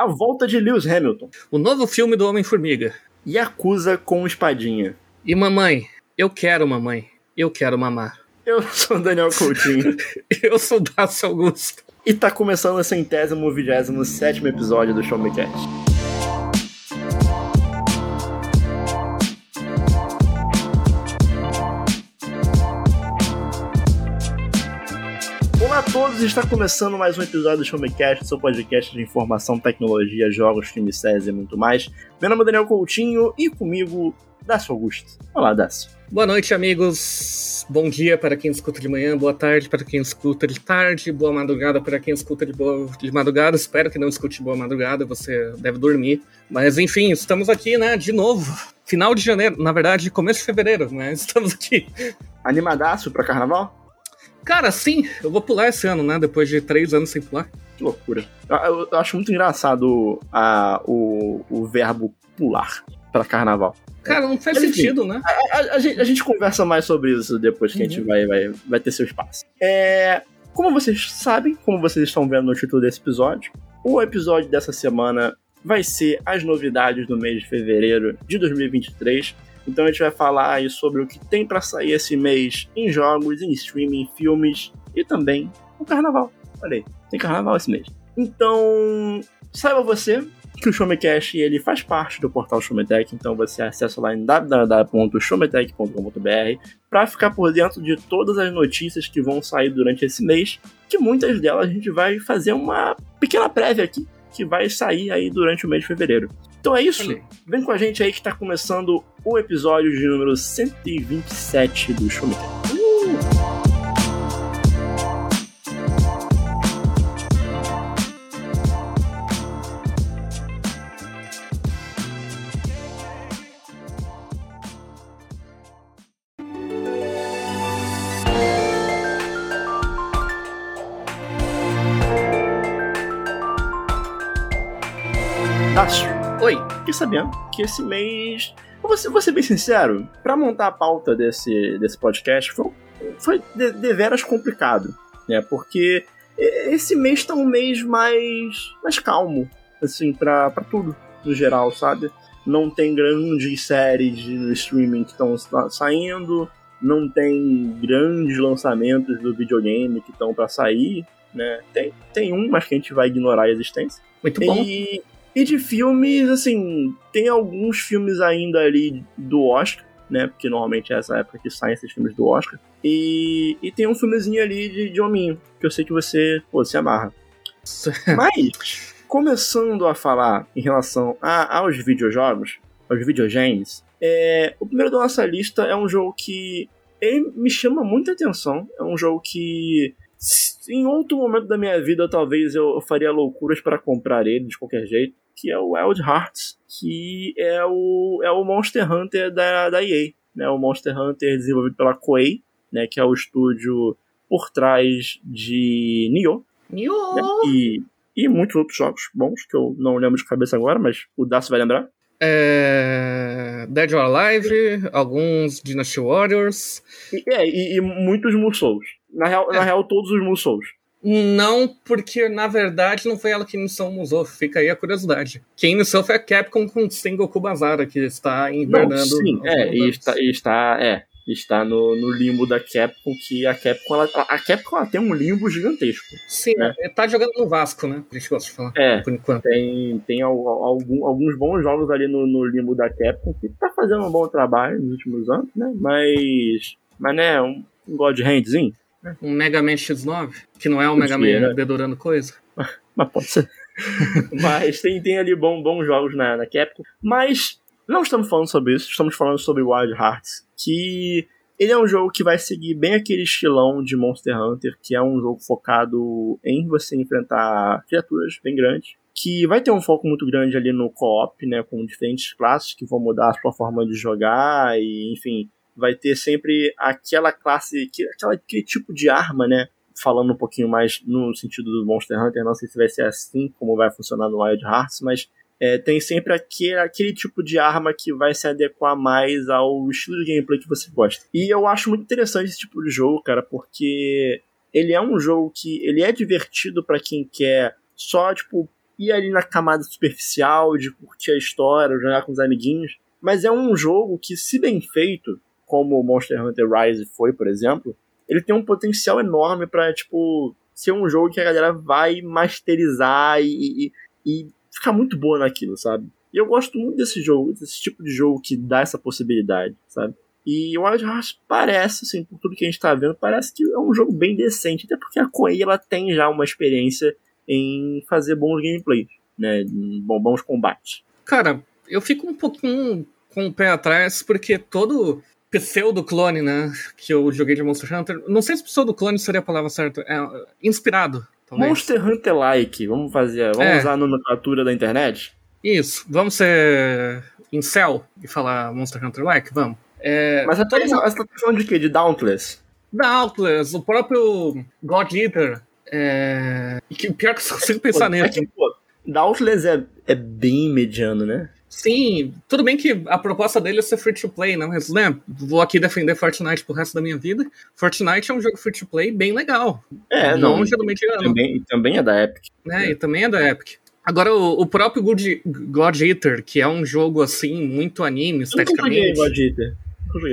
A volta de Lewis Hamilton. O novo filme do Homem-Formiga. E acusa com espadinha. E mamãe, eu quero mamãe. Eu quero mamar. Eu sou Daniel Coutinho. eu sou o Dácio Augusto. E tá começando o centésimo, vigésimo sétimo episódio do Show Me Cast. Todos, está começando mais um episódio do Showmecast, seu podcast de informação, tecnologia, jogos, filmes, séries e muito mais. Meu nome é Daniel Coutinho e comigo, Dácio Augusto. Olá, Dácio. Boa noite, amigos. Bom dia para quem escuta de manhã, boa tarde para quem escuta de tarde, boa madrugada para quem escuta de, boa, de madrugada. Espero que não escute boa madrugada, você deve dormir. Mas enfim, estamos aqui, né, de novo. Final de janeiro, na verdade, começo de fevereiro, mas estamos aqui. Animadaço para carnaval? Cara, sim, eu vou pular esse ano, né? Depois de três anos sem pular. Que loucura. Eu, eu acho muito engraçado a, o, o verbo pular para carnaval. Cara, não faz Mas, sentido, enfim, né? A, a, a, gente, a, gente, conversa mais sobre isso depois que uhum. a gente uhum. vai, vai, vai ter seu espaço. É, como vocês sabem, como vocês estão vendo no título desse episódio, o episódio dessa semana vai ser as novidades do mês de fevereiro de 2023 então a gente vai falar aí sobre o que tem para sair esse mês em jogos, em streaming, filmes e também no carnaval. Olha aí, tem carnaval esse mês. Então, saiba você que o Showmecast ele faz parte do portal Showmetech, então você acessa lá em www.showmetech.com.br para ficar por dentro de todas as notícias que vão sair durante esse mês, que muitas delas a gente vai fazer uma pequena prévia aqui, que vai sair aí durante o mês de fevereiro. Então é isso. Vem com a gente aí que tá começando o episódio de número 127 do Show Me sabendo que esse mês. Vou ser, vou ser bem sincero, para montar a pauta desse, desse podcast foi, foi de, deveras complicado, né? Porque esse mês tá um mês mais, mais calmo, assim, pra, pra tudo, no geral, sabe? Não tem grandes séries no streaming que estão saindo, não tem grandes lançamentos do videogame que estão para sair, né? Tem, tem um, mas que a gente vai ignorar a existência. Muito bom. E, e de filmes, assim, tem alguns filmes ainda ali do Oscar, né? Porque normalmente é essa época que saem esses filmes do Oscar. E, e tem um filmezinho ali de, de hominho, que eu sei que você, pô, se amarra. Mas, começando a falar em relação a, aos videojogos, aos videogames, é, o primeiro da nossa lista é um jogo que ele me chama muita atenção. É um jogo que em outro momento da minha vida, talvez eu faria loucuras para comprar ele de qualquer jeito, que é o Wild Hearts, que é o, é o Monster Hunter da, da EA, né? O Monster Hunter desenvolvido pela Koei, né? Que é o estúdio por trás de Nioh. Nioh! Né? E, e muitos outros jogos bons, que eu não lembro de cabeça agora, mas o Dacio vai lembrar. É... Dead or Alive, alguns Dynasty Warriors. E, é, e, e muitos Musous. Na real, é. na real, todos os Musous. Não, porque na verdade não foi ela que iniciou o Musou, fica aí a curiosidade. Quem iniciou foi a Capcom com o Sengoku Bazara, que está invernando. Não, sim, é, e está, e está, é, está no, no limbo da Capcom, que a Capcom, ela, a Capcom ela tem um limbo gigantesco. Sim, né? tá jogando no Vasco, né? A gente gosta de falar, é, por enquanto. Tem, tem algum, alguns bons jogos ali no, no limbo da Capcom, que tá fazendo um bom trabalho nos últimos anos, né? Mas, mas né, um, um God Handzinho, um Mega Man X9, que não é um Mega Man né? dedurando coisa. Mas pode ser. Mas tem, tem ali bom, bons jogos na, na Capcom. Mas não estamos falando sobre isso, estamos falando sobre Wild Hearts, que ele é um jogo que vai seguir bem aquele estilão de Monster Hunter, que é um jogo focado em você enfrentar criaturas bem grandes, que vai ter um foco muito grande ali no co-op, né, com diferentes classes que vão mudar a sua forma de jogar e, enfim, vai ter sempre aquela classe, aquela, aquele tipo de arma, né? Falando um pouquinho mais no sentido do Monster Hunter, não sei se vai ser assim como vai funcionar no Wild Hearts, mas é, tem sempre aquele, aquele tipo de arma que vai se adequar mais ao estilo de gameplay que você gosta. E eu acho muito interessante esse tipo de jogo, cara, porque ele é um jogo que ele é divertido para quem quer só, tipo, ir ali na camada superficial, de curtir a história, jogar com os amiguinhos. Mas é um jogo que, se bem feito, como o Monster Hunter Rise foi, por exemplo, ele tem um potencial enorme para tipo, ser um jogo que a galera vai masterizar e, e, e ficar muito boa naquilo, sabe? E eu gosto muito desse jogo, desse tipo de jogo que dá essa possibilidade, sabe? E eu acho, parece, assim, por tudo que a gente tá vendo, parece que é um jogo bem decente, até porque a Koei, ela tem já uma experiência em fazer bons gameplays, né, bons combates. Cara, eu fico um pouquinho com o pé atrás, porque todo pseudo-clone, né, que eu joguei de Monster Hunter, não sei se pseudo-clone seria a palavra certa, é inspirado, talvez. Monster Hunter-like, vamos fazer, vamos é. usar a nomenclatura da internet? Isso, vamos ser incel e falar Monster Hunter-like? Vamos. É, Mas até você tá falando de quê? De Dauntless? Dauntless, o próprio God Eater. É... Que, pior que eu consigo pensar nele. É pô, Dauntless é, é bem mediano, né? Sim, tudo bem que a proposta dele é ser free to play, não? Mas, né, vou aqui defender Fortnite pro resto da minha vida. Fortnite é um jogo free to play bem legal. É, não. Longe do mediano. Também, também é da Epic. É, e também é da Epic. Agora, o, o próprio God, God Eater, que é um jogo, assim, muito anime, esteticamente. Eu God Eater.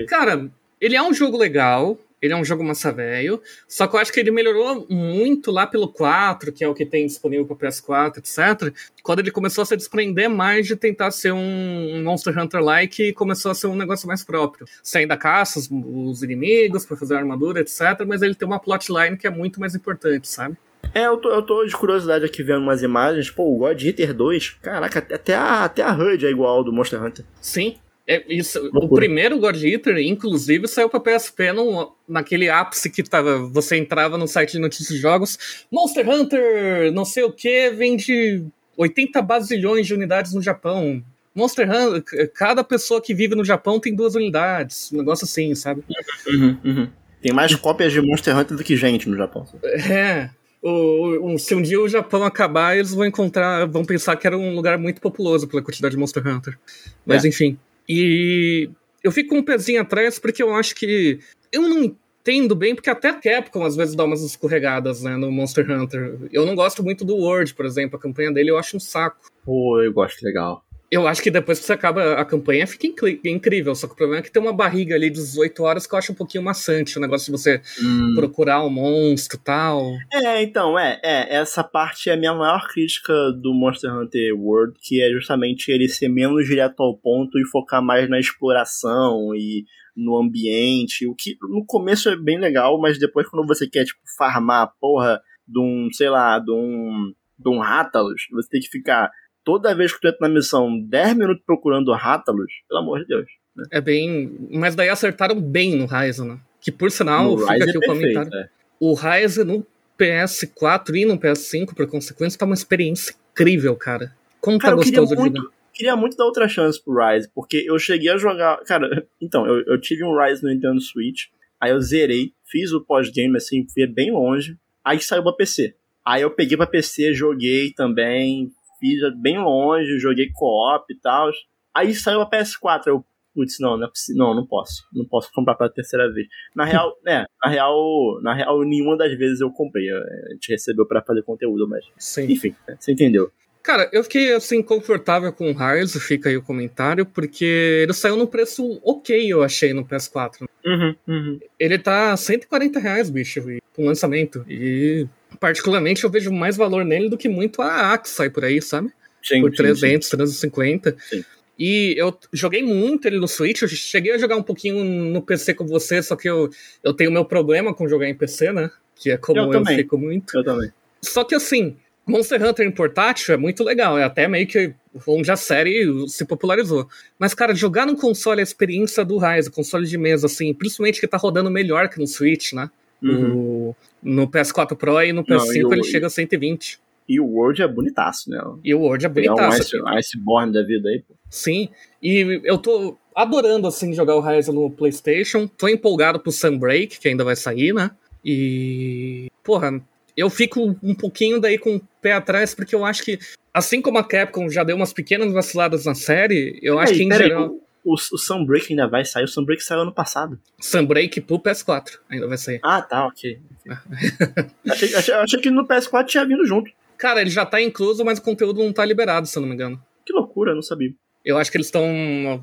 Cara, ele é um jogo legal, ele é um jogo massa velho, só que eu acho que ele melhorou muito lá pelo 4, que é o que tem disponível para PS4, etc. Quando ele começou a se desprender mais de tentar ser um Monster Hunter-like e começou a ser um negócio mais próprio. Sair da caça, os, os inimigos, para fazer armadura, etc. Mas ele tem uma plotline que é muito mais importante, sabe? É, eu tô, eu tô de curiosidade aqui vendo umas imagens. Pô, o God Eater 2, caraca, até a, até a HUD é igual ao do Monster Hunter. Sim, é, isso, o primeiro God Eater, inclusive, saiu pra PSP no, naquele ápice que tava, você entrava no site de notícias de jogos. Monster Hunter, não sei o que, vende 80 bazilhões de unidades no Japão. Monster Hunter, cada pessoa que vive no Japão tem duas unidades. Um negócio assim, sabe? Uhum, uhum. Tem mais cópias de Monster Hunter do que gente no Japão. É. O, o, se um dia o Japão acabar, eles vão encontrar, vão pensar que era um lugar muito populoso pela quantidade de Monster Hunter. Mas é. enfim. E eu fico com um pezinho atrás porque eu acho que. Eu não entendo bem, porque até Capcom às vezes dá umas escorregadas né, no Monster Hunter. Eu não gosto muito do World, por exemplo, a campanha dele eu acho um saco. Pô, eu gosto legal. Eu acho que depois que você acaba a campanha fica incrível, só que o problema é que tem uma barriga ali de 18 horas que eu acho um pouquinho maçante, o negócio de você hum. procurar o um monstro e tal. É, então, é, é, essa parte é a minha maior crítica do Monster Hunter World, que é justamente ele ser menos direto ao ponto e focar mais na exploração e no ambiente, o que no começo é bem legal, mas depois quando você quer, tipo, farmar a porra de um, sei lá, de um, de um Rátalos, você tem que ficar toda vez que tu entra na missão 10 minutos procurando Rátalos, pelo amor de Deus. Né? É bem. Mas daí acertaram bem no Ryzen, né? Que por sinal, no fica aqui é o comentário. É. O Ryzen no PS4 e no PS5, por consequência, tá uma experiência incrível, cara. Como cara, tá gostoso de muito, Queria muito dar outra chance pro Rise, porque eu cheguei a jogar. Cara, então, eu, eu tive um Rise no Nintendo Switch, aí eu zerei, fiz o pós-game, assim, fui bem longe, aí saiu pra PC. Aí eu peguei pra PC, joguei também, fiz bem longe, joguei co-op e tal. Aí saiu a PS4, eu, putz, não, não, é não, não posso. Não posso comprar pela terceira vez. Na real, né, na real, na real, nenhuma das vezes eu comprei. A gente recebeu para fazer conteúdo, mas. Sim. Enfim, né, você entendeu. Cara, eu fiquei assim confortável com o Rise, fica aí o comentário, porque ele saiu num preço ok, eu achei, no PS4. Uhum, uhum. Ele tá 140 reais, bicho, com lançamento. E particularmente eu vejo mais valor nele do que muito a Axe sai por aí, sabe? Sim, por 300, sim. 350. Sim. E eu joguei muito ele no Switch, eu cheguei a jogar um pouquinho no PC com você, só que eu, eu tenho meu problema com jogar em PC, né? Que é como eu, eu fico muito. Eu também. Só que assim, Monster Hunter em portátil é muito legal, é até meio que onde a série se popularizou. Mas, cara, jogar no console a experiência do Rise, console de mesa, assim, principalmente que tá rodando melhor que no Switch, né? Uhum. No, no, PS4 Pro e no PS5 Não, e ele o, chega a 120. E o World é bonitaço, né? E o World é bonitaço. É um Ice, Iceborne da vida aí, pô. Sim, e eu tô adorando, assim, jogar o Rise no PlayStation. Tô empolgado pro Sunbreak, que ainda vai sair, né? E. Porra, eu fico um pouquinho daí com o pé atrás, porque eu acho que, assim como a Capcom já deu umas pequenas vaciladas na série, eu acho que em geral. Aí, o, o Sunbreak ainda vai sair. O Sunbreak saiu ano passado. Sunbreak pro PS4 ainda vai sair. Ah, tá, ok. achei, achei, achei, que no PS4 tinha vindo junto. Cara, ele já tá incluso, mas o conteúdo não tá liberado, se eu não me engano. Que loucura, eu não sabia. Eu acho que eles estão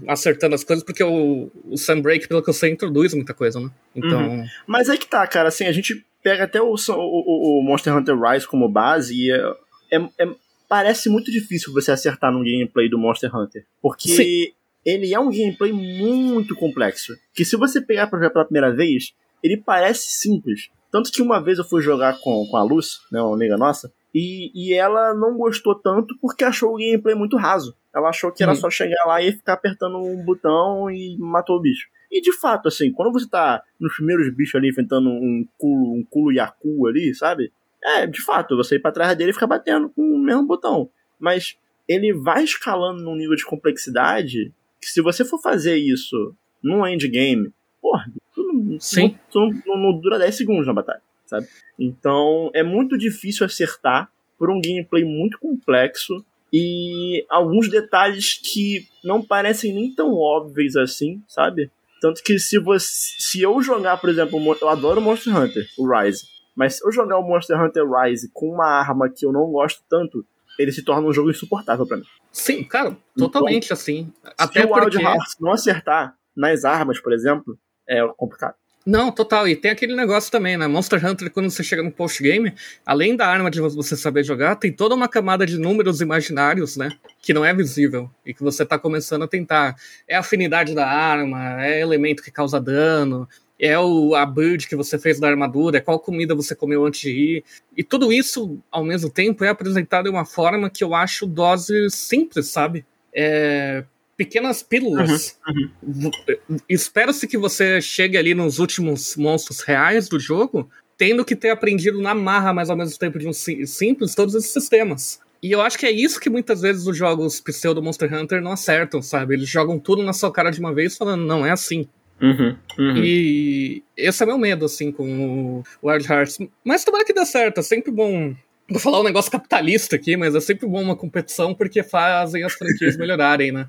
acertando as coisas porque o, o Sunbreak, pelo que eu sei, introduz muita coisa, né? Então. Uhum. Mas é que tá, cara, assim, a gente pega até o, o, o Monster Hunter Rise como base e é, é, é, parece muito difícil você acertar no gameplay do Monster Hunter. Porque Sim. Ele é um gameplay muito complexo. Que se você pegar pra jogar pela primeira vez, ele parece simples. Tanto que uma vez eu fui jogar com, com a Luz, né, uma amiga nossa, e, e ela não gostou tanto porque achou o gameplay muito raso. Ela achou que era uhum. só chegar lá e ficar apertando um botão e matou o bicho. E de fato, assim, quando você tá nos primeiros bichos ali enfrentando um culo, um culo yaku ali, sabe? É, de fato, você ir pra trás dele e ficar batendo com o mesmo botão. Mas ele vai escalando num nível de complexidade que se você for fazer isso num endgame, porra, tu não, Sim. Tu não, não, dura 10 segundos na batalha sabe? Então é muito difícil acertar por um gameplay muito complexo e alguns detalhes que não parecem nem tão óbvios assim, sabe? Tanto que se você, se eu jogar, por exemplo, eu adoro Monster Hunter, o Rise, mas se eu jogar o Monster Hunter Rise com uma arma que eu não gosto tanto, ele se torna um jogo insuportável para mim. Sim, cara, totalmente então, assim. Até se o Wild Hearts não acertar nas armas, por exemplo, é complicado. Não, total. E tem aquele negócio também, né? Monster Hunter, quando você chega no post-game, além da arma de você saber jogar, tem toda uma camada de números imaginários, né? Que não é visível. E que você tá começando a tentar. É a afinidade da arma, é elemento que causa dano, é o, a build que você fez da armadura, é qual comida você comeu antes de ir. E tudo isso, ao mesmo tempo, é apresentado de uma forma que eu acho dose simples, sabe? É, pequenas pílulas. Uhum, uhum. Espero-se que você chegue ali nos últimos monstros reais do jogo, tendo que ter aprendido na marra, mas ao mesmo tempo de um simples, todos esses sistemas. E eu acho que é isso que muitas vezes os jogos pseudo Monster Hunter não acertam, sabe? Eles jogam tudo na sua cara de uma vez falando, não, é assim. Uhum, uhum. E esse é meu medo, assim, com o Wild Hearts. Mas tomara que dê certo, é sempre bom Vou falar um negócio capitalista aqui, mas é sempre bom uma competição porque fazem as franquias melhorarem, né?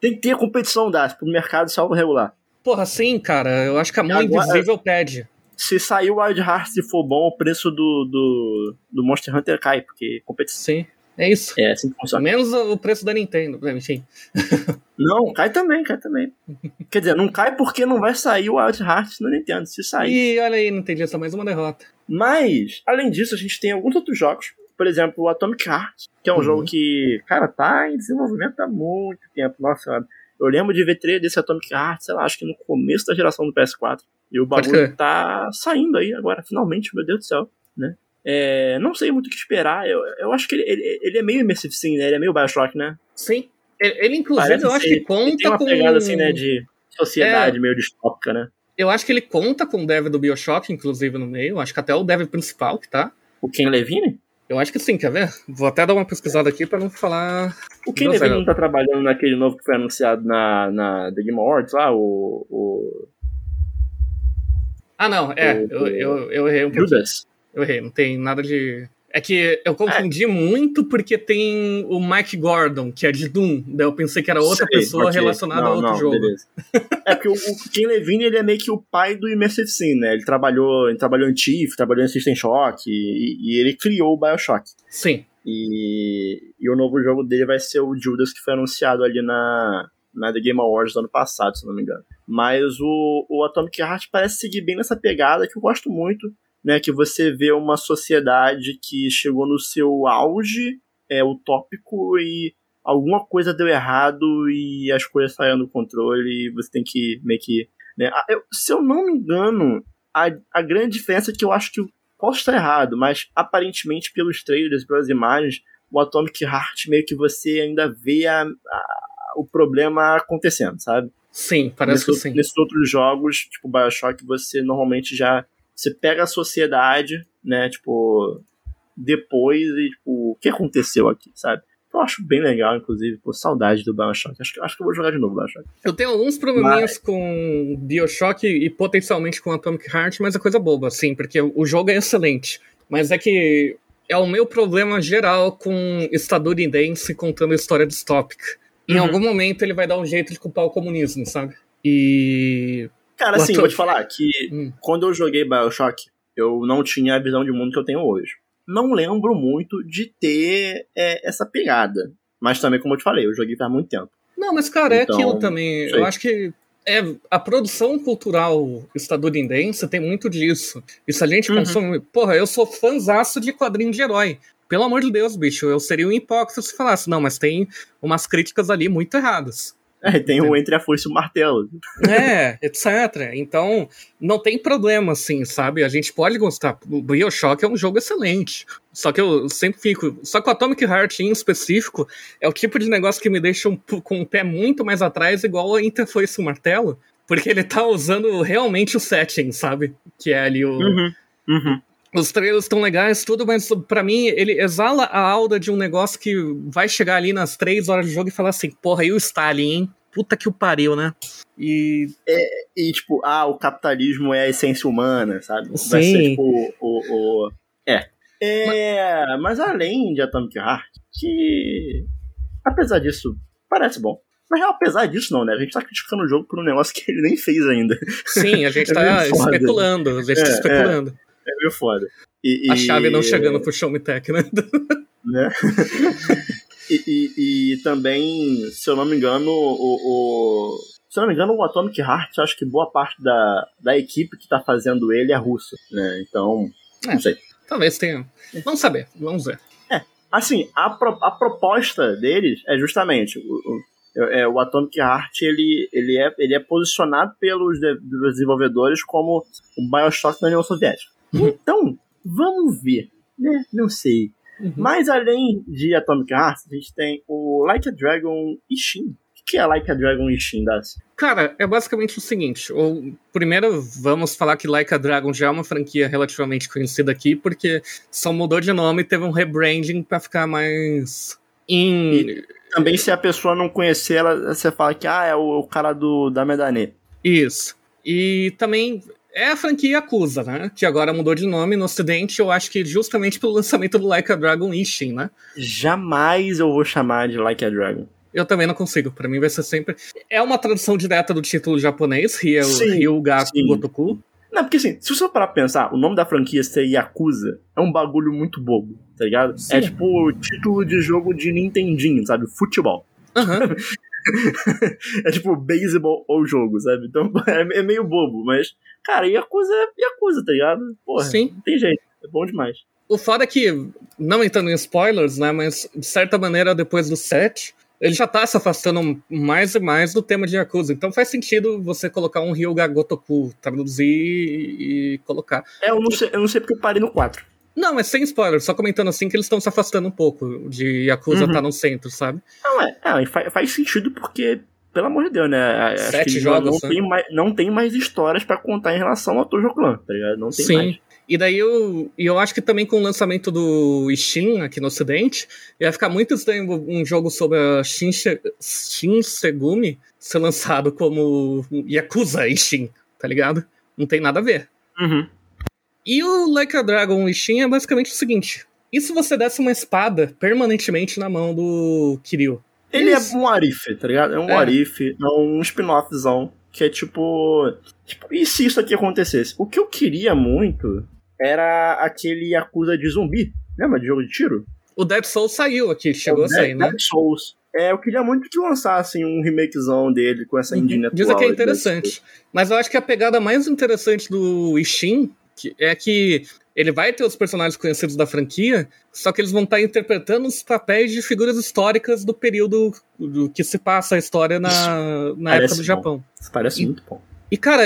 Tem que ter competição, das pro mercado salvo regular. Porra, sim, cara. Eu acho que a mão Agora, invisível pede. Se sair o Wild Hearts e for bom, o preço do, do, do Monster Hunter cai, porque competição. Sim. É isso. É assim que funciona. Menos o preço da Nintendo, enfim. Não, cai também, cai também. Quer dizer, não cai porque não vai sair o Wild Hearts no Nintendo, se sair. E olha aí, não entendi essa mais uma derrota. Mas, além disso, a gente tem alguns outros jogos. Por exemplo, o Atomic Heart, que é um uhum. jogo que, cara, tá em desenvolvimento há muito tempo. Nossa, eu lembro de ver trailer desse Atomic Heart, sei lá, acho que no começo da geração do PS4. E o bagulho tá saindo aí agora, finalmente, meu Deus do céu, né? É, não sei muito o que esperar. Eu, eu acho que ele, ele, ele é meio Immersive Sim, né? Ele é meio Bioshock, né? Sim. Ele, ele inclusive, Parece eu acho que conta tem uma com... pegada, assim, né, de sociedade é... meio distópica, né? Eu acho que ele conta com o dev do Bioshock, inclusive, no meio. Acho que até o dev principal que tá. O Ken Levine? Eu acho que sim, quer ver? Vou até dar uma pesquisada aqui pra não falar. O Ken Levine não tá trabalhando naquele novo que foi anunciado na, na The Game Awards lá, o. o... Ah, não, é. O, eu, eu, eu errei um pouco. Judas. Eu errei, não tem nada de. É que eu confundi é. muito porque tem o Mike Gordon, que é de Doom. Daí eu pensei que era outra Sei, pessoa okay. relacionada não, a outro não, jogo. Beleza. é porque o, o Ken Levine ele é meio que o pai do Immersive Sim, né? Ele trabalhou, ele trabalhou em Chief, trabalhou em System Shock e, e ele criou o Bioshock. Sim. E, e o novo jogo dele vai ser o Judas, que foi anunciado ali na, na The Game Awards do ano passado, se não me engano. Mas o, o Atomic Heart parece seguir bem nessa pegada que eu gosto muito né, que você vê uma sociedade que chegou no seu auge é, utópico e alguma coisa deu errado e as coisas saíram do controle e você tem que meio que. Né, eu, se eu não me engano, a, a grande diferença é que eu acho que posso estar errado, mas aparentemente pelos trailers, pelas imagens, o Atomic Heart meio que você ainda vê a, a, o problema acontecendo, sabe? Sim, parece Nesse, que sim. Nesses outros jogos, tipo Bioshock, você normalmente já você pega a sociedade, né, tipo, depois e, tipo, o que aconteceu aqui, sabe? Eu acho bem legal, inclusive, por saudade do Bioshock. Acho, acho que eu vou jogar de novo Bioshock. Eu tenho alguns probleminhas mas... com Bioshock e potencialmente com Atomic Heart, mas é coisa boba, assim, porque o jogo é excelente. Mas é que é o meu problema geral com estadunidense contando história distópica. Em uhum. algum momento ele vai dar um jeito de culpar o comunismo, sabe? E Cara, assim, vou te falar que hum. quando eu joguei Bioshock, eu não tinha a visão de mundo que eu tenho hoje. não lembro muito de ter é, essa pegada. Mas também, como eu te falei, eu joguei faz muito tempo. Não, mas, cara, então, é aquilo também. Sei. Eu acho que é, a produção cultural estadunidense tem muito disso. E se a gente uhum. consome. Porra, eu sou fãzaço de quadrinho de herói. Pelo amor de Deus, bicho, eu seria um hipócrita se falasse, não, mas tem umas críticas ali muito erradas. É, tem o Entre a Foice e o Martelo. É, etc. Então, não tem problema, assim, sabe? A gente pode gostar. O Bioshock é um jogo excelente. Só que eu sempre fico. Só que o Atomic Heart em específico é o tipo de negócio que me deixa um, com o pé muito mais atrás, igual a Entre a Foice e o Martelo. Porque ele tá usando realmente o setting, sabe? Que é ali o. Uhum, uhum. Os trailers estão legais, tudo, mas para mim ele exala a aura de um negócio que vai chegar ali nas três horas de jogo e falar assim: porra, e o Stalin, hein? Puta que o pariu, né? E. É, e tipo, ah, o capitalismo é a essência humana, sabe? Sim. Vai ser tipo o. o, o... É. É. Mas... mas além de Atomic Heart, que. Apesar disso, parece bom. Mas apesar disso, não, né? A gente tá criticando o jogo por um negócio que ele nem fez ainda. Sim, a gente é tá especulando. A gente tá é, tá especulando. É. Meio foda. E, a chave não chegando pro Show Me Tech, né? né? e, e, e, também, se eu não me engano, o, o, se eu não me engano, o Atomic Heart, acho que boa parte da, da equipe que tá fazendo ele é russa, né? Então, é, não sei. Talvez tenha. Vamos saber, vamos ver. É, assim, a, pro, a proposta deles é justamente o, o, é, o Atomic Heart ele, ele, é, ele é posicionado pelos de, desenvolvedores como o Bioshock da União Soviética. Então, vamos ver, né? Não sei. Uhum. Mas além de Atomic Heart, a gente tem o Like a Dragon Ishin. O que é Like a Dragon Ishin, Das? Cara, é basicamente o seguinte. O, primeiro, vamos falar que Like a Dragon já é uma franquia relativamente conhecida aqui, porque só mudou de nome e teve um rebranding para ficar mais. In... E também, se a pessoa não conhecer ela, você fala que ah, é o, o cara do, da Medanê. Isso. E também é a franquia Yakuza, né? Que agora mudou de nome no ocidente, eu acho que justamente pelo lançamento do Like a Dragon Ishin, né? Jamais eu vou chamar de Like a Dragon. Eu também não consigo, para mim vai ser sempre... É uma tradução direta do título japonês, Ryuga Gotoku. Não, porque assim, se você parar pra pensar, o nome da franquia ser Yakuza é um bagulho muito bobo, tá ligado? Sim. É tipo o título de jogo de Nintendinho, sabe? Futebol. Uhum. é tipo beisebol ou jogo, sabe? Então é, é, meio bobo, mas, cara, Yakuza é Yakuza, tá ligado? Porra, Sim. tem jeito, é bom demais. O foda é que, não entrando em spoilers, né, mas de certa maneira, depois do 7, ele já tá se afastando mais e mais do tema de Yakuza. Então faz sentido você colocar um Ryuga Gotoku, traduzir e, e colocar. É, eu não sei, eu não sei porque eu parei no 4. Não, é sem spoiler, só comentando assim que eles estão se afastando um pouco de Yakuza uhum. tá no centro, sabe? Não, é, é faz, faz sentido porque, pelo amor de Deus, né? Sete jogos, não, né? tem mais, não tem mais histórias para contar em relação ao Tojo Clan, tá ligado? Não tem Sim. mais. E daí eu, eu acho que também com o lançamento do Steam aqui no ocidente, ia ficar muito estranho um jogo sobre a Shin, Shin Segumi ser lançado como Yakuza Steam, tá ligado? Não tem nada a ver. Uhum. E o Like a Dragon Ishin é basicamente o seguinte: e se você desse uma espada permanentemente na mão do Kiryu? Ele Isso. é um Arif, tá ligado? É um é. Arif, é um spin-offzão que é tipo, tipo. E se isso aqui acontecesse? O que eu queria muito era aquele Yakuza de zumbi. Lembra de jogo de tiro? O Dead Souls saiu aqui, chegou a sair, né? Dead Souls. É, eu queria muito que lançassem um remakezão dele com essa engine uhum. Dizem que é interessante. Mas eu acho que a pegada mais interessante do Ishin é que ele vai ter os personagens conhecidos da franquia, só que eles vão estar interpretando os papéis de figuras históricas do período do que se passa a história na, na época do Japão. Isso parece e, muito bom. E, cara,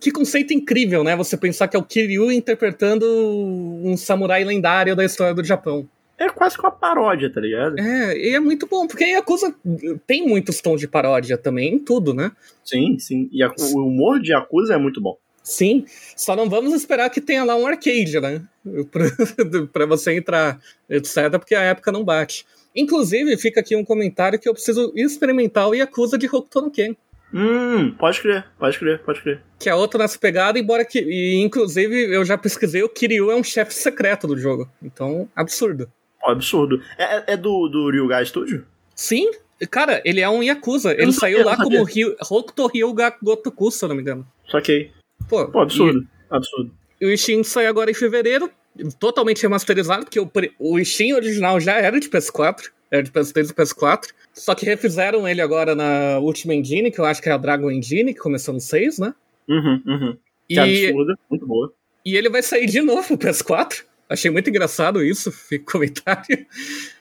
que conceito incrível, né? Você pensar que é o Kiryu interpretando um samurai lendário da história do Japão. É quase que uma paródia, tá ligado? É, e é muito bom, porque a Yakuza tem muitos tons de paródia também em tudo, né? Sim, sim. E a, o humor de Yakuza é muito bom. Sim, só não vamos esperar que tenha lá um arcade, né? para você entrar, etc., porque a época não bate. Inclusive, fica aqui um comentário que eu preciso experimentar o Yakuza de Hokuto no Ken. Hum, pode crer, pode crer, pode crer. Que é outra nessa pegada, embora que. E, inclusive, eu já pesquisei, o Kiryu é um chefe secreto do jogo. Então, absurdo. Oh, absurdo. É, é, é do, do Ryuga Studio? Sim, cara, ele é um Yakuza. Ele saiu lá como Hokuto Ryuga Gotoku, se eu não me engano. Saquei. Pô, Pô absurdo. E, absurdo. E o Steam sai agora em fevereiro. totalmente remasterizado, porque o, o Steam original já era de PS4, era de PS3 e PS4, só que refizeram ele agora na última engine, que eu acho que é a Dragon Engine, que começou no 6, né? Uhum, uhum. Que e... absurda, muito boa. E ele vai sair de novo pro PS4. Achei muito engraçado isso, fica comentário.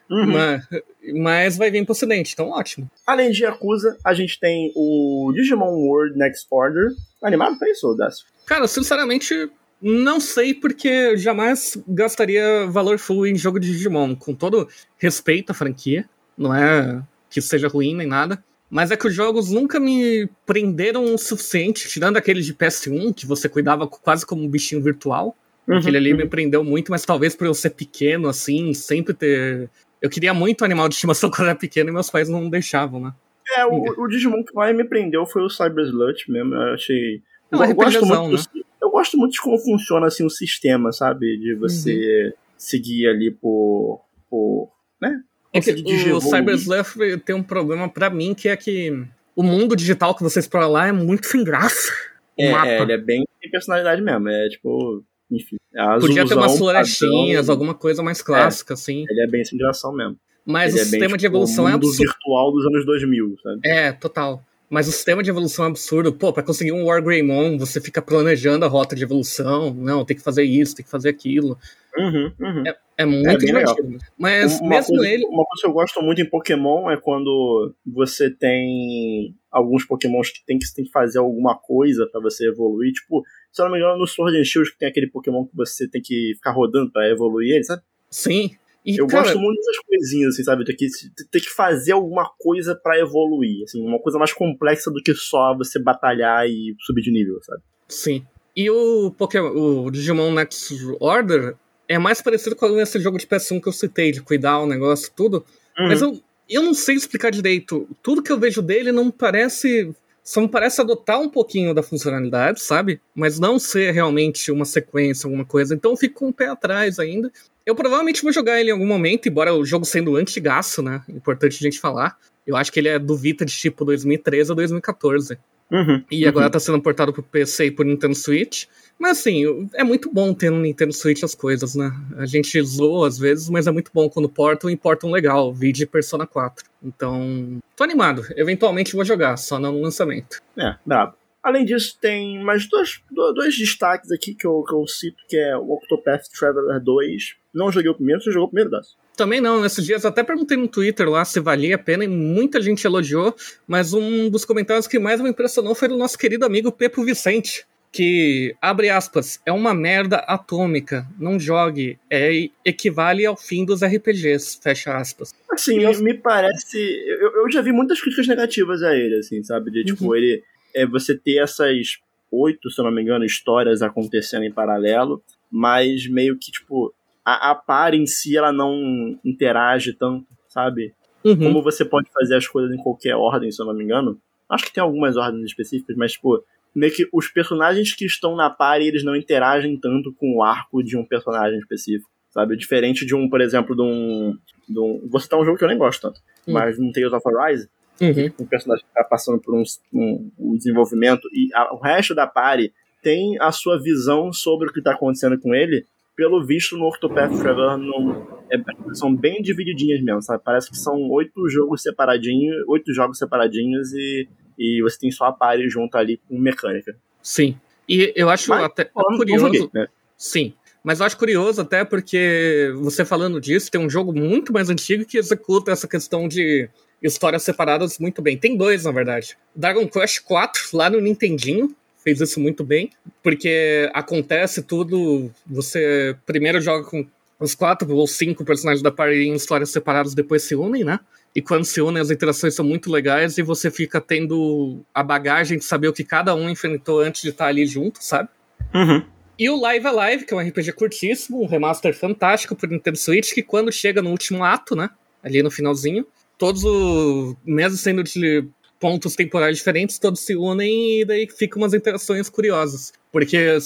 Uhum. Mas, mas, vai vir pro ocidente, então ótimo. Além de Yakuza, a gente tem o Digimon World Next Order. Animado pra isso, Dácio? Cara, sinceramente, não sei porque jamais gastaria valor full em jogo de Digimon. Com todo respeito à franquia, não é que seja ruim nem nada. Mas é que os jogos nunca me prenderam o suficiente, tirando aquele de PS1, que você cuidava quase como um bichinho virtual. Uhum, Aquele ali uhum. me prendeu muito, mas talvez por eu ser pequeno, assim, sempre ter. Eu queria muito animal de estimação quando era pequeno e meus pais não deixavam, né? É, o, o Digimon que mais me prendeu foi o Cyber Slut mesmo. Eu achei. Não, eu, gosto muito né? eu gosto muito de como funciona assim o sistema, sabe? De você uhum. seguir ali por. por né? É que o Cyber Slut tem um problema para mim que é que o mundo digital que você explora lá é muito sem graça. É, é, ele é bem tem personalidade mesmo. É tipo enfim. Podia ter umas florestinhas, padrão, alguma coisa mais clássica, é, assim. Ele é bem sem mesmo. Mas ele o é sistema bem, de tipo, evolução é absurdo. virtual dos anos 2000, sabe? É, total. Mas o sistema de evolução é absurdo. Pô, pra conseguir um Wargreymon, você fica planejando a rota de evolução. Não, tem que fazer isso, tem que fazer aquilo. Uhum, uhum. É, é, muito é divertido. Mas uma mesmo coisa, ele. Uma coisa que eu gosto muito em Pokémon é quando você tem alguns Pokémons que tem que, tem que fazer alguma coisa para você evoluir. Tipo, se eu não me engano, no Sword and Shield tem aquele Pokémon que você tem que ficar rodando para evoluir ele, sabe? Sim. E, eu cara... gosto muito dessas coisinhas, assim, sabe? Ter que, ter que fazer alguma coisa para evoluir. Assim, uma coisa mais complexa do que só você batalhar e subir de nível, sabe? Sim. E o Pokémon, o Digimon Next Order é mais parecido com esse jogo de PS1 que eu citei, de cuidar o negócio, tudo. Uhum. Mas eu, eu não sei explicar direito. Tudo que eu vejo dele não parece só me parece adotar um pouquinho da funcionalidade, sabe? Mas não ser realmente uma sequência, alguma coisa. Então eu fico com um pé atrás ainda. Eu provavelmente vou jogar ele em algum momento, embora o jogo sendo antigaço, né? Importante a gente falar. Eu acho que ele é do Vita de tipo 2013 a 2014. Uhum, e uhum. agora tá sendo portado pro PC e pro Nintendo Switch. Mas assim, é muito bom ter no Nintendo Switch as coisas, né? A gente zoa às vezes, mas é muito bom quando portam e portam legal. Vídeo Persona 4. Então, tô animado. Eventualmente vou jogar, só não no lançamento. É, brabo. Além disso, tem mais dois, dois destaques aqui que eu, que eu cito, que é o Octopath Traveler 2. Não joguei o primeiro, você jogou o primeiro, Das? Também não, nesses dias até perguntei no Twitter lá se valia a pena e muita gente elogiou, mas um dos comentários que mais me impressionou foi do nosso querido amigo Pepo Vicente, que, abre aspas, é uma merda atômica, não jogue, é, equivale ao fim dos RPGs, fecha aspas. Assim, eu... me parece, eu, eu já vi muitas críticas negativas a ele, assim, sabe, de tipo, uhum. ele, é você ter essas oito, se eu não me engano, histórias acontecendo em paralelo, mas meio que, tipo, a, a par em si, ela não interage tanto, sabe? Uhum. Como você pode fazer as coisas em qualquer ordem, se eu não me engano. Acho que tem algumas ordens específicas, mas, tipo, meio que os personagens que estão na par eles não interagem tanto com o arco de um personagem específico, sabe? Diferente de um, por exemplo, de um. De um vou citar um jogo que eu nem gosto tanto, uhum. mas um Tales of Arise, uhum. um personagem que está passando por um, um, um desenvolvimento e a, o resto da party tem a sua visão sobre o que está acontecendo com ele. Pelo visto, no Octopath Traveler não, é, são bem divididinhas mesmo, sabe? Parece que são oito jogos separadinhos, oito jogos separadinhos e e você tem só a party junto ali com mecânica. Sim. E eu acho Mas, até curioso. né? Sim. Mas eu acho curioso até porque você falando disso, tem um jogo muito mais antigo que executa essa questão de histórias separadas muito bem. Tem dois, na verdade. Dragon Quest 4, lá no Nintendinho, fez isso muito bem, porque acontece tudo. Você primeiro joga com os quatro ou cinco personagens da party em histórias separadas, depois se unem, né? E quando se unem, as interações são muito legais e você fica tendo a bagagem de saber o que cada um enfrentou antes de estar ali junto, sabe? Uhum. E o Live Alive, que é um RPG curtíssimo, um remaster fantástico pro Nintendo Switch, que quando chega no último ato, né? Ali no finalzinho, todos os. Mesmo sendo de pontos temporais diferentes, todos se unem e daí ficam umas interações curiosas. Porque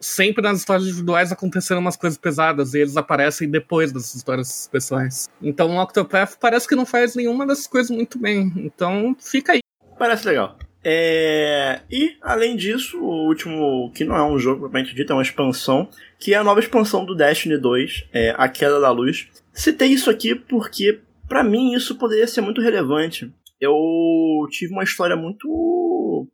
sempre nas histórias individuais aconteceram umas coisas pesadas e eles aparecem depois das histórias pessoais. Então o Octopath parece que não faz nenhuma dessas coisas muito bem. Então fica aí. Parece legal. É... E, além disso, o último, que não é um jogo propriamente dito, é uma expansão, que é a nova expansão do Destiny 2, é A Queda da Luz. Citei isso aqui porque, para mim, isso poderia ser muito relevante. Eu tive uma história muito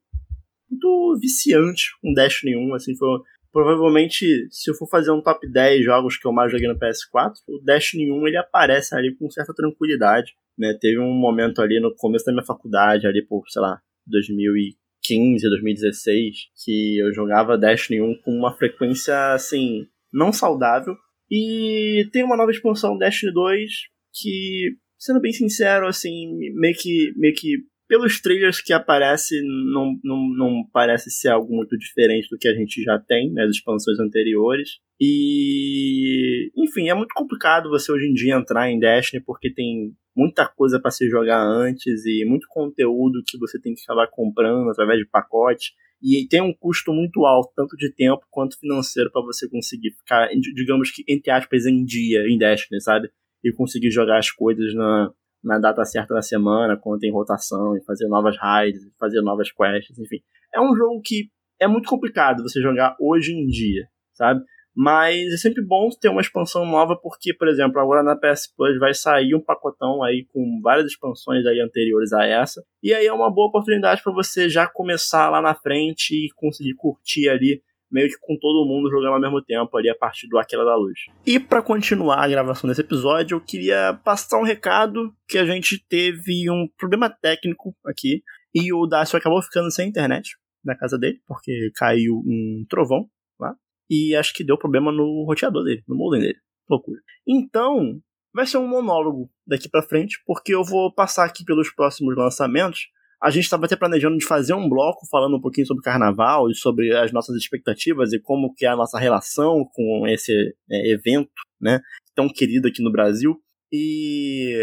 muito viciante com Destiny 1, assim, foi provavelmente, se eu for fazer um top 10 jogos que eu mais joguei no PS4, o Destiny 1 ele aparece ali com certa tranquilidade, né? Teve um momento ali no começo da minha faculdade, ali por, sei lá, 2015, 2016, que eu jogava Destiny 1 com uma frequência, assim, não saudável. E tem uma nova expansão Destiny 2 que, sendo bem sincero, assim, meio que, meio que pelos trailers que aparece, não, não, não parece ser algo muito diferente do que a gente já tem, né, expansões anteriores. E, enfim, é muito complicado você hoje em dia entrar em Destiny porque tem muita coisa para se jogar antes e muito conteúdo que você tem que acabar comprando através de pacote. E tem um custo muito alto, tanto de tempo quanto financeiro, para você conseguir ficar, digamos que, entre aspas, em dia em Destiny, sabe? E conseguir jogar as coisas na, na data certa da semana, quando tem rotação, e fazer novas raids, fazer novas quests, enfim. É um jogo que é muito complicado você jogar hoje em dia, sabe? Mas é sempre bom ter uma expansão nova, porque, por exemplo, agora na PS Plus vai sair um pacotão aí com várias expansões aí anteriores a essa. E aí é uma boa oportunidade para você já começar lá na frente e conseguir curtir ali meio que com todo mundo jogando ao mesmo tempo ali a partir do Aquela da Luz. E para continuar a gravação desse episódio, eu queria passar um recado que a gente teve um problema técnico aqui e o Dácio acabou ficando sem internet na casa dele, porque caiu um trovão lá e acho que deu problema no roteador dele, no modem dele. Loucura. Então, vai ser um monólogo daqui para frente, porque eu vou passar aqui pelos próximos lançamentos a gente estava até planejando de fazer um bloco falando um pouquinho sobre carnaval e sobre as nossas expectativas e como que é a nossa relação com esse é, evento, né, tão querido aqui no Brasil. E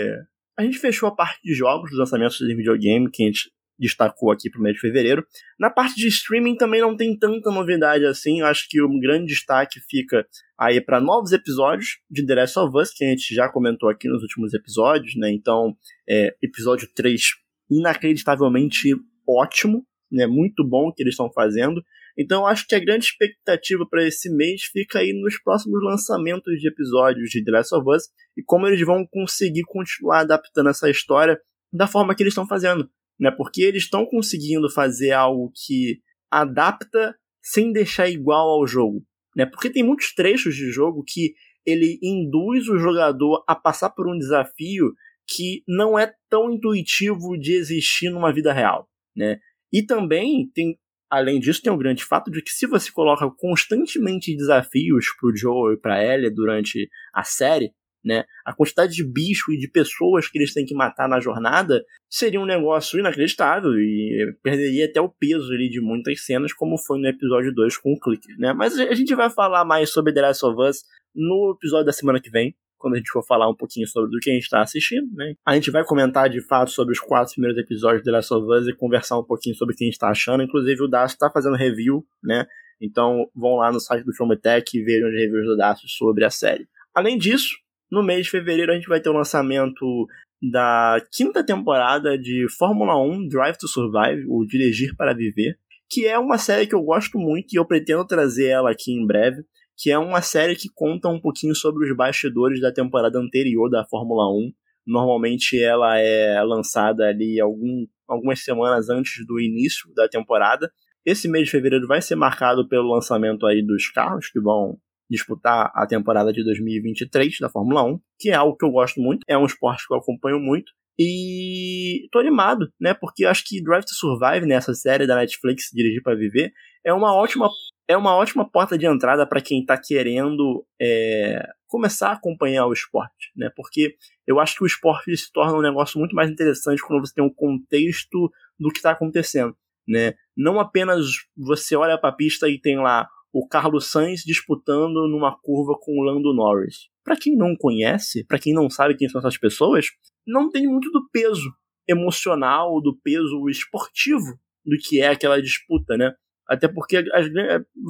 a gente fechou a parte de jogos, dos lançamentos de videogame, que a gente destacou aqui para o mês de fevereiro. Na parte de streaming também não tem tanta novidade assim. Eu acho que o grande destaque fica aí para novos episódios de The Last of Us, que a gente já comentou aqui nos últimos episódios, né? Então, é, episódio 3 inacreditavelmente ótimo, né? Muito bom o que eles estão fazendo. Então acho que a grande expectativa para esse mês fica aí nos próximos lançamentos de episódios de The Last of Us e como eles vão conseguir continuar adaptando essa história da forma que eles estão fazendo, né? Porque eles estão conseguindo fazer algo que adapta sem deixar igual ao jogo, né? Porque tem muitos trechos de jogo que ele induz o jogador a passar por um desafio que não é tão intuitivo de existir numa vida real, né? E também tem, além disso, tem o um grande fato de que se você coloca constantemente desafios pro Joe e pra Ellie durante a série, né? A quantidade de bicho e de pessoas que eles têm que matar na jornada seria um negócio inacreditável e perderia até o peso ali de muitas cenas, como foi no episódio 2 com o Clicker, né? Mas a gente vai falar mais sobre The Last of Us no episódio da semana que vem, quando a gente for falar um pouquinho sobre do que a gente está assistindo, né? A gente vai comentar de fato sobre os quatro primeiros episódios de The Last of Us e conversar um pouquinho sobre o que a gente está achando. Inclusive, o Dacio está fazendo review, né? Então vão lá no site do Chometech e vejam os reviews do Dacio sobre a série. Além disso, no mês de fevereiro a gente vai ter o lançamento da quinta temporada de Fórmula 1 Drive to Survive, o Dirigir para Viver, que é uma série que eu gosto muito e eu pretendo trazer ela aqui em breve que é uma série que conta um pouquinho sobre os bastidores da temporada anterior da Fórmula 1. Normalmente ela é lançada ali algum, algumas semanas antes do início da temporada. Esse mês de fevereiro vai ser marcado pelo lançamento aí dos carros que vão disputar a temporada de 2023 da Fórmula 1, que é algo que eu gosto muito, é um esporte que eu acompanho muito. E tô animado, né? Porque acho que Drive to Survive, nessa né, série da Netflix Dirigir para Viver, é uma ótima é uma ótima porta de entrada para quem está querendo é, começar a acompanhar o esporte, né? Porque eu acho que o esporte se torna um negócio muito mais interessante quando você tem um contexto do que está acontecendo, né? Não apenas você olha para a pista e tem lá o Carlos Sainz disputando numa curva com o Lando Norris. Para quem não conhece, para quem não sabe quem são essas pessoas, não tem muito do peso emocional, do peso esportivo do que é aquela disputa, né? Até porque as,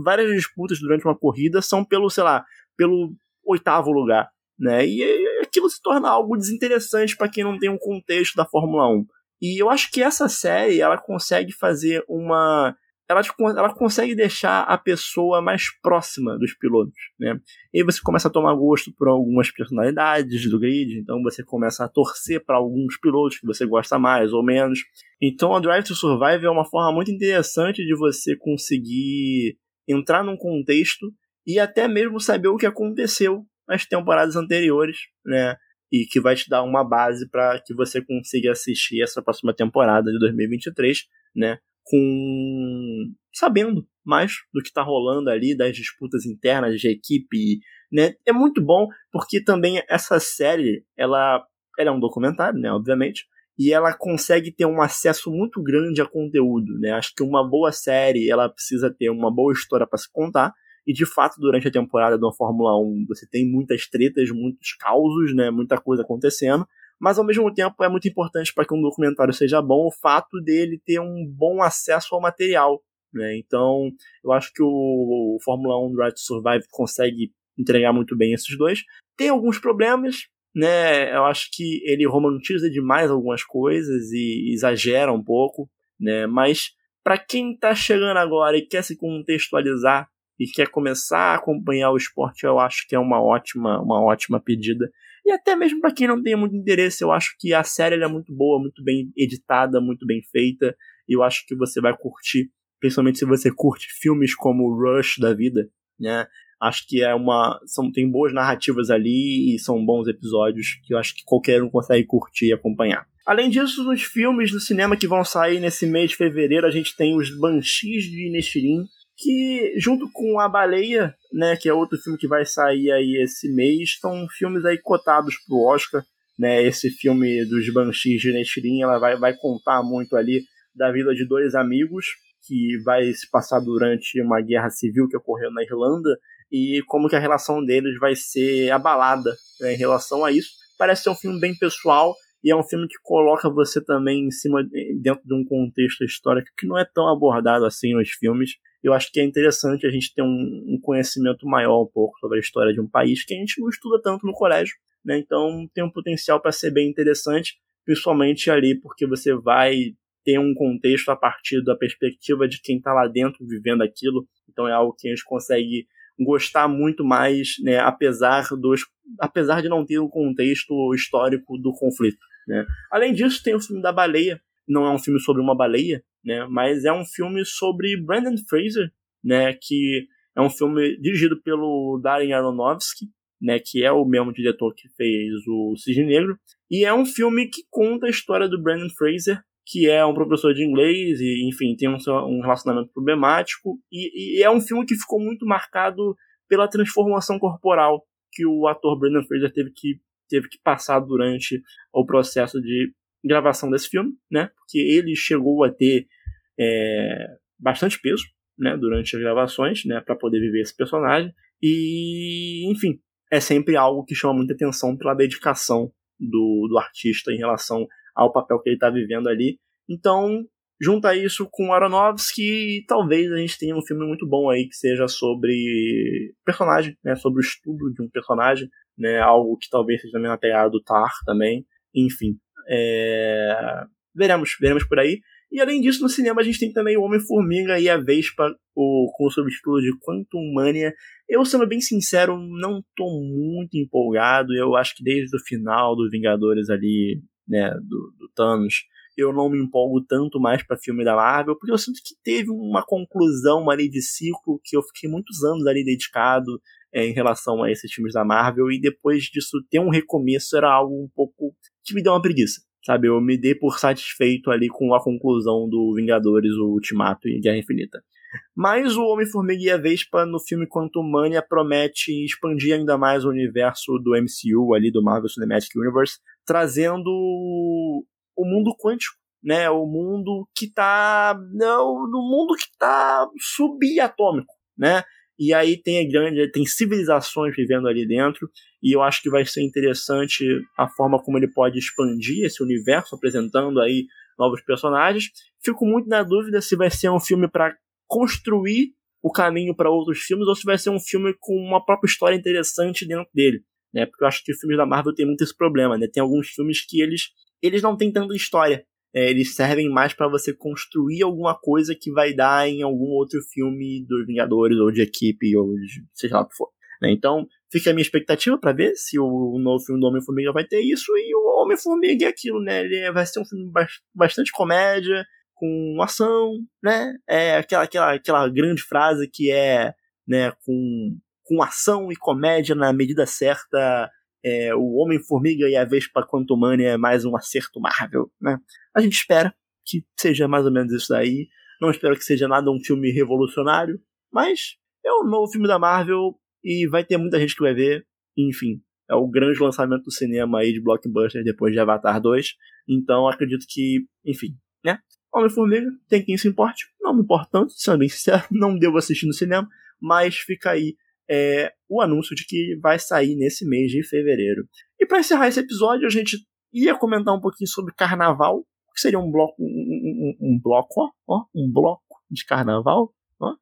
várias disputas durante uma corrida são pelo, sei lá, pelo oitavo lugar. Né? E aquilo se torna algo desinteressante para quem não tem um contexto da Fórmula 1. E eu acho que essa série ela consegue fazer uma ela, ela consegue deixar a pessoa mais próxima dos pilotos, né? E você começa a tomar gosto por algumas personalidades do grid, então você começa a torcer para alguns pilotos que você gosta mais ou menos. Então a Drive to Survive é uma forma muito interessante de você conseguir entrar num contexto e até mesmo saber o que aconteceu nas temporadas anteriores, né? E que vai te dar uma base para que você consiga assistir essa próxima temporada de 2023, né? Com sabendo mais do que está rolando ali das disputas internas de equipe, né? É muito bom porque também essa série, ela, ela é um documentário, né, obviamente, e ela consegue ter um acesso muito grande a conteúdo, né? Acho que uma boa série, ela precisa ter uma boa história para se contar. E de fato, durante a temporada da Fórmula 1, você tem muitas tretas, muitos causos, né? Muita coisa acontecendo mas ao mesmo tempo é muito importante para que um documentário seja bom o fato dele ter um bom acesso ao material. Né? Então, eu acho que o Fórmula 1 Drive to Survive consegue entregar muito bem esses dois. Tem alguns problemas, né? Eu acho que ele romantiza demais algumas coisas e exagera um pouco, né? Mas para quem está chegando agora e quer se contextualizar e quer começar a acompanhar o esporte, eu acho que é uma ótima, uma ótima pedida. E até mesmo para quem não tem muito interesse, eu acho que a série é muito boa, muito bem editada, muito bem feita. E eu acho que você vai curtir, principalmente se você curte filmes como Rush da vida, né? Acho que é uma. São, tem boas narrativas ali e são bons episódios que eu acho que qualquer um consegue curtir e acompanhar. Além disso, nos filmes do cinema que vão sair nesse mês de fevereiro, a gente tem os Banshees de Inishirin, que junto com A Baleia, né, que é outro filme que vai sair aí esse mês, são filmes aí cotados pro Oscar, né, esse filme dos Banshees de Netirin, ela vai, vai contar muito ali da vida de dois amigos que vai se passar durante uma guerra civil que ocorreu na Irlanda e como que a relação deles vai ser abalada né, em relação a isso. Parece ser um filme bem pessoal e é um filme que coloca você também em cima dentro de um contexto histórico que não é tão abordado assim nos filmes eu acho que é interessante a gente ter um, um, conhecimento maior um pouco sobre a história de um país que a gente não estuda tanto no colégio, né? Então tem um potencial para ser bem interessante, principalmente ali porque você vai ter um contexto a partir da perspectiva de quem está lá dentro vivendo aquilo. Então é algo que a gente consegue gostar muito mais, né? Apesar dos, apesar de não ter um contexto histórico do conflito, né? Além disso tem o filme da baleia, não é um filme sobre uma baleia, né? Mas é um filme sobre Brandon Fraser, né? Que é um filme dirigido pelo Darren Aronofsky, né? Que é o mesmo diretor que fez o Cisne Negro. E é um filme que conta a história do Brandon Fraser, que é um professor de inglês e, enfim, tem um, relacionamento problemático. E, e, é um filme que ficou muito marcado pela transformação corporal que o ator Brandon Fraser teve que, teve que passar durante o processo de gravação desse filme, né? Porque ele chegou a ter é, bastante peso, né? Durante as gravações, né? Para poder viver esse personagem. E, enfim, é sempre algo que chama muita atenção pela dedicação do, do artista em relação ao papel que ele está vivendo ali. Então, junta isso com Aronofsky e talvez a gente tenha um filme muito bom aí que seja sobre personagem, né? Sobre o estudo de um personagem, né? Algo que talvez seja também na pegada do Tar também. Enfim, é... Veremos, veremos por aí. E além disso, no cinema a gente tem também o Homem-Formiga e a Vespa o, com o subtítulo de Quantum Mania. Eu, sendo bem sincero, não tô muito empolgado. Eu acho que desde o final dos Vingadores ali, né, do, do Thanos, eu não me empolgo tanto mais para filme da Marvel, porque eu sinto que teve uma conclusão ali de ciclo que eu fiquei muitos anos ali dedicado é, em relação a esses filmes da Marvel, e depois disso ter um recomeço era algo um pouco que me deu uma preguiça. Sabe, eu me dei por satisfeito ali com a conclusão do Vingadores, o Ultimato e Guerra Infinita. Mas o Homem-Formiga e a Vespa no filme Quantum Mania promete expandir ainda mais o universo do MCU ali, do Marvel Cinematic Universe, trazendo o mundo quântico, né? O mundo que tá... Não, no mundo que tá subatômico, né? E aí tem grande, tem civilizações vivendo ali dentro, e eu acho que vai ser interessante a forma como ele pode expandir esse universo, apresentando aí novos personagens. Fico muito na dúvida se vai ser um filme para construir o caminho para outros filmes ou se vai ser um filme com uma própria história interessante dentro dele, né? Porque eu acho que os filmes da Marvel tem muito esse problema, né? Tem alguns filmes que eles eles não têm tanta história, é, eles servem mais para você construir alguma coisa que vai dar em algum outro filme dos Vingadores, ou de equipe, ou de seja lá o que for. Né? Então, fica a minha expectativa para ver se o novo filme do Homem-Formiga vai ter isso, e o Homem-Formiga é aquilo, né? Ele vai ser um filme bastante comédia, com ação, né? É aquela, aquela, aquela grande frase que é, né, com, com ação e comédia na medida certa, é, o Homem-Formiga e a Vespa Quantumania é mais um acerto Marvel, né? A gente espera que seja mais ou menos isso daí. Não espero que seja nada um filme revolucionário, mas é um novo filme da Marvel e vai ter muita gente que vai ver. Enfim, é o grande lançamento do cinema aí de blockbuster depois de Avatar 2. Então acredito que, enfim, né? Homem-Formiga, tem quem se importe. Não me importa tanto, sendo bem sincero, não devo assistir no cinema, mas fica aí é, o anúncio de que vai sair nesse mês de fevereiro. E para encerrar esse episódio, a gente ia comentar um pouquinho sobre carnaval, que seria um bloco, um, um, um bloco, ó, ó, um bloco de carnaval, ó,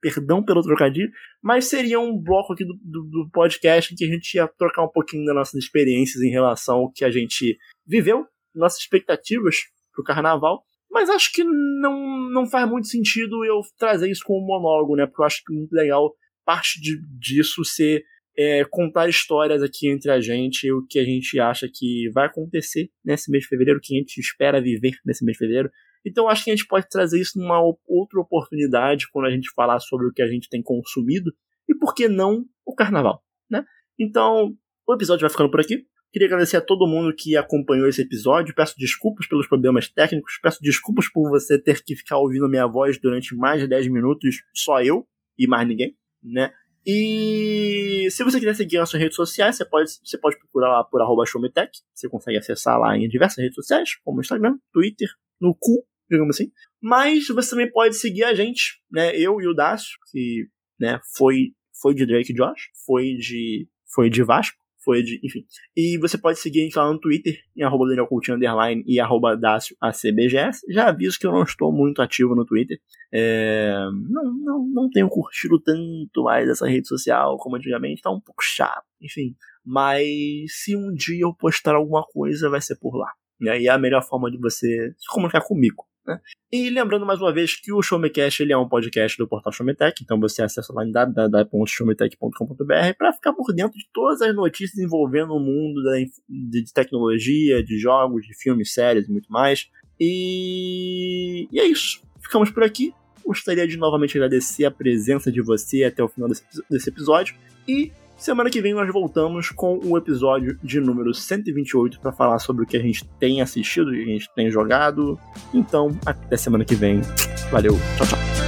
perdão pelo trocadilho, mas seria um bloco aqui do, do, do, podcast em que a gente ia trocar um pouquinho das nossas experiências em relação ao que a gente viveu, nossas expectativas pro carnaval, mas acho que não, não faz muito sentido eu trazer isso como monólogo, né, porque eu acho que é muito legal parte de, disso ser é, contar histórias aqui entre a gente, o que a gente acha que vai acontecer nesse mês de fevereiro, o que a gente espera viver nesse mês de fevereiro. Então acho que a gente pode trazer isso numa outra oportunidade quando a gente falar sobre o que a gente tem consumido e por que não o carnaval, né? Então o episódio vai ficando por aqui. Queria agradecer a todo mundo que acompanhou esse episódio. Peço desculpas pelos problemas técnicos. Peço desculpas por você ter que ficar ouvindo minha voz durante mais de 10 minutos, só eu e mais ninguém né? E se você quiser seguir nossas redes sociais, você pode, você pode procurar lá por arroba showmetech. Você consegue acessar lá em diversas redes sociais, como Instagram, Twitter, no cu, digamos assim. Mas você também pode seguir a gente, né? Eu e o Dácio, que né, foi, foi de Drake Josh, foi de, foi de Vasco foi de, enfim. E você pode seguir a gente lá no Twitter, em arroba underline, e arroba ACBGS. Já aviso que eu não estou muito ativo no Twitter. É, não, não, não tenho curtido tanto mais essa rede social como antigamente, tá um pouco chato, enfim. Mas se um dia eu postar alguma coisa, vai ser por lá. E aí é a melhor forma de você se comunicar comigo. Né? E lembrando mais uma vez que o Showmecast ele é um podcast do portal Showmetech, então você acessa lá em www.showmetech.com.br para ficar por dentro de todas as notícias envolvendo o mundo da, de tecnologia, de jogos, de filmes, séries e muito mais. E, e é isso. Ficamos por aqui. Gostaria de novamente agradecer a presença de você até o final desse, desse episódio. E Semana que vem nós voltamos com o episódio de número 128 para falar sobre o que a gente tem assistido, que a gente tem jogado. Então, até semana que vem. Valeu, tchau, tchau.